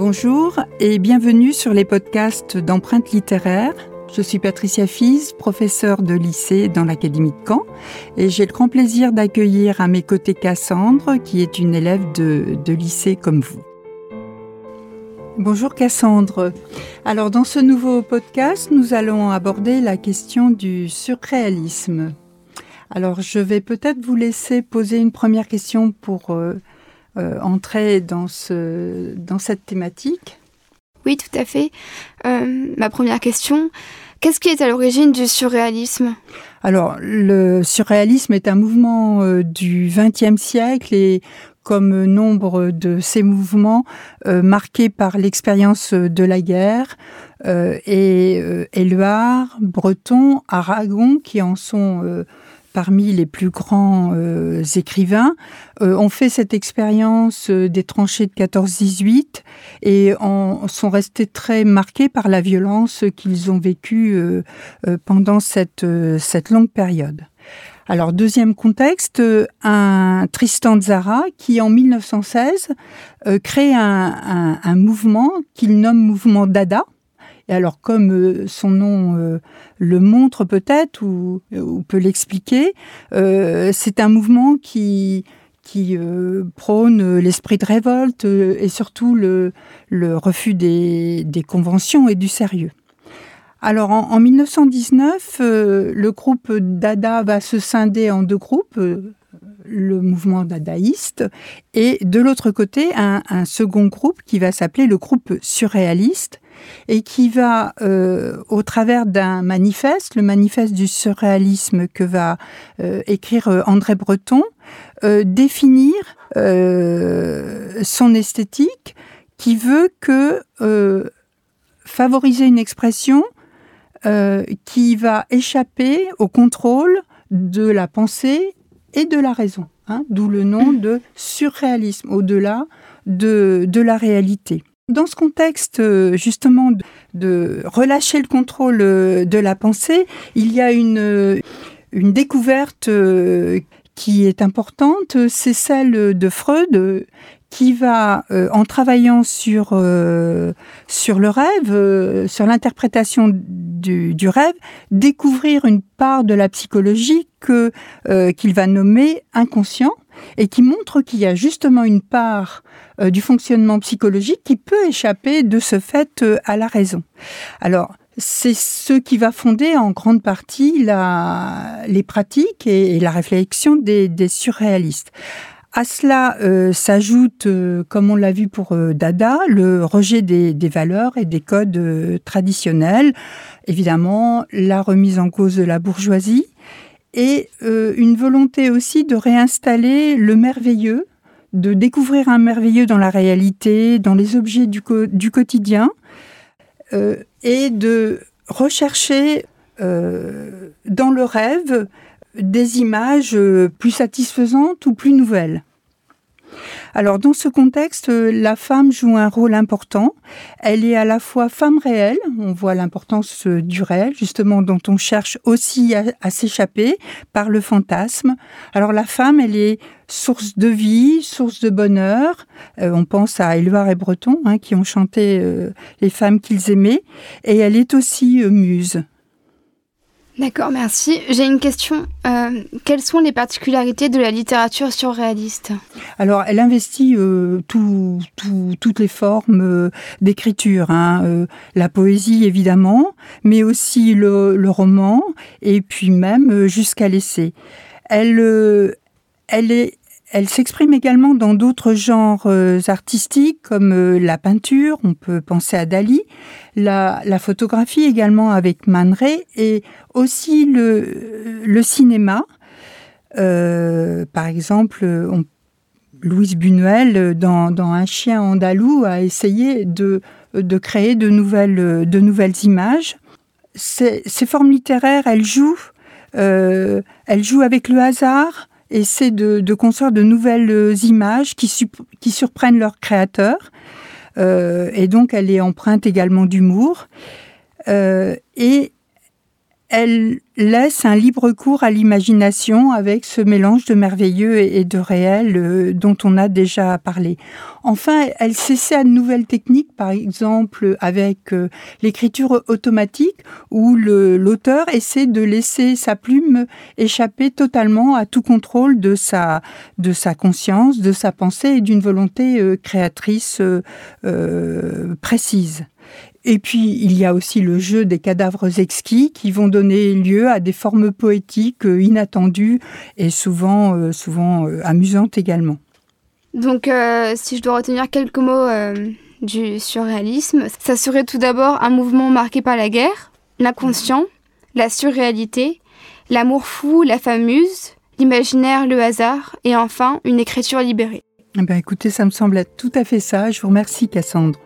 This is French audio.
Bonjour et bienvenue sur les podcasts d'empreintes littéraires. Je suis Patricia Fies, professeure de lycée dans l'Académie de Caen, et j'ai le grand plaisir d'accueillir à mes côtés Cassandre, qui est une élève de, de lycée comme vous. Bonjour Cassandre. Alors dans ce nouveau podcast, nous allons aborder la question du surréalisme. Alors je vais peut-être vous laisser poser une première question pour euh, euh, entrer dans, ce, dans cette thématique. Oui, tout à fait. Euh, ma première question, qu'est-ce qui est à l'origine du surréalisme? Alors, le surréalisme est un mouvement du XXe siècle et comme nombre de ces mouvements marqués par l'expérience de la guerre et Éluard, Breton, Aragon qui en sont parmi les plus grands euh, écrivains, euh, ont fait cette expérience euh, des tranchées de 14-18 et en, sont restés très marqués par la violence qu'ils ont vécue pendant cette, cette longue période. Alors, deuxième contexte, un Tristan Zara qui, en 1916, crée un, un mouvement qu'il nomme mouvement Dada, et alors, comme euh, son nom euh, le montre peut-être ou, peut l'expliquer, euh, c'est un mouvement qui prône l'esprit de révolte et surtout le, refus des, conventions et du sérieux. Alors en, 1919, le groupe Dada va se scinder en deux groupes, le mouvement dadaïste et de l'autre côté un, second groupe qui va s'appeler le groupe surréaliste et qui va, euh, au travers d'un manifeste, le manifeste du surréalisme que va euh, écrire euh, André Breton, définir son esthétique qui veut que favoriser une expression qui va échapper au contrôle de la pensée et de la raison, hein, d'où le nom de surréalisme, au-delà de, de la réalité. Dans ce contexte euh, justement de, relâcher le contrôle euh, de la pensée, il y a une, euh, une découverte qui est importante, c'est celle de Freud qui va, en travaillant sur, sur le rêve, sur l'interprétation du, rêve, découvrir une part de la psychologie qu'il va nommer inconscient et qui montre qu'il y a justement une part euh, du fonctionnement psychologique qui peut échapper de ce fait euh, à la raison. Alors, c'est ce qui va fonder en grande partie les pratiques et, la réflexion des, surréalistes. À cela euh, s'ajoute, comme on l'a vu pour Dada, le rejet des, valeurs et des codes traditionnels, évidemment la remise en cause de la bourgeoisie et une volonté aussi de réinstaller le merveilleux de découvrir un merveilleux dans la réalité, dans les objets du, quotidien, euh, et de rechercher euh, dans le rêve des images plus satisfaisantes ou plus nouvelles. Alors dans ce contexte, la femme joue un rôle important. Elle est à la fois femme réelle, on voit l'importance du réel, justement, dont on cherche aussi à, s'échapper par le fantasme. Alors la femme, elle est source de vie, source de bonheur. Euh, on pense à Éluard et Breton, hein, qui ont chanté euh, les femmes qu'ils aimaient. Et elle est aussi euh, muse. D'accord, merci. J'ai une question. Euh, quelles sont les particularités de la littérature surréaliste? Alors, elle investit euh, toutes les formes euh, d'écriture. Hein, la poésie, évidemment, mais aussi le, roman, et puis même jusqu'à l'essai. Elle, elle est elle s'exprime également dans d'autres genres artistiques comme la peinture, on peut penser à Dali, la, photographie également avec Man Ray et aussi le, le cinéma. Euh, par exemple, Louise Buñuel, dans, Un chien andalou, a essayé de, créer de nouvelles, images. Ces, formes littéraires, elles jouent, euh, elles jouent avec le hasard, essaient de, de construire de nouvelles images qui, qui surprennent leurs créateurs. Euh, et donc, elle est empreinte également d'humour. Euh, et elle laisse un libre cours à l'imagination avec ce mélange de merveilleux et de réel euh, dont on a déjà parlé. Enfin, elle s'essaie à de nouvelles techniques, par exemple avec euh, l'écriture automatique, où l'auteur essaie de laisser sa plume échapper totalement à tout contrôle de sa, de sa conscience, de sa pensée et d'une volonté euh, créatrice précise. Et puis, il y a aussi le jeu des cadavres exquis qui vont donner lieu à des formes poétiques euh, inattendues et souvent, euh, souvent euh, amusantes également. Donc, si je dois retenir quelques mots du surréalisme, ça serait tout d'abord un mouvement marqué par la guerre, l'inconscient, la surréalité, l'amour fou, la famuse, l'imaginaire, le hasard, et enfin une écriture libérée. Eh ben, écoutez, ça me semble être tout à fait ça. Je vous remercie, Cassandre.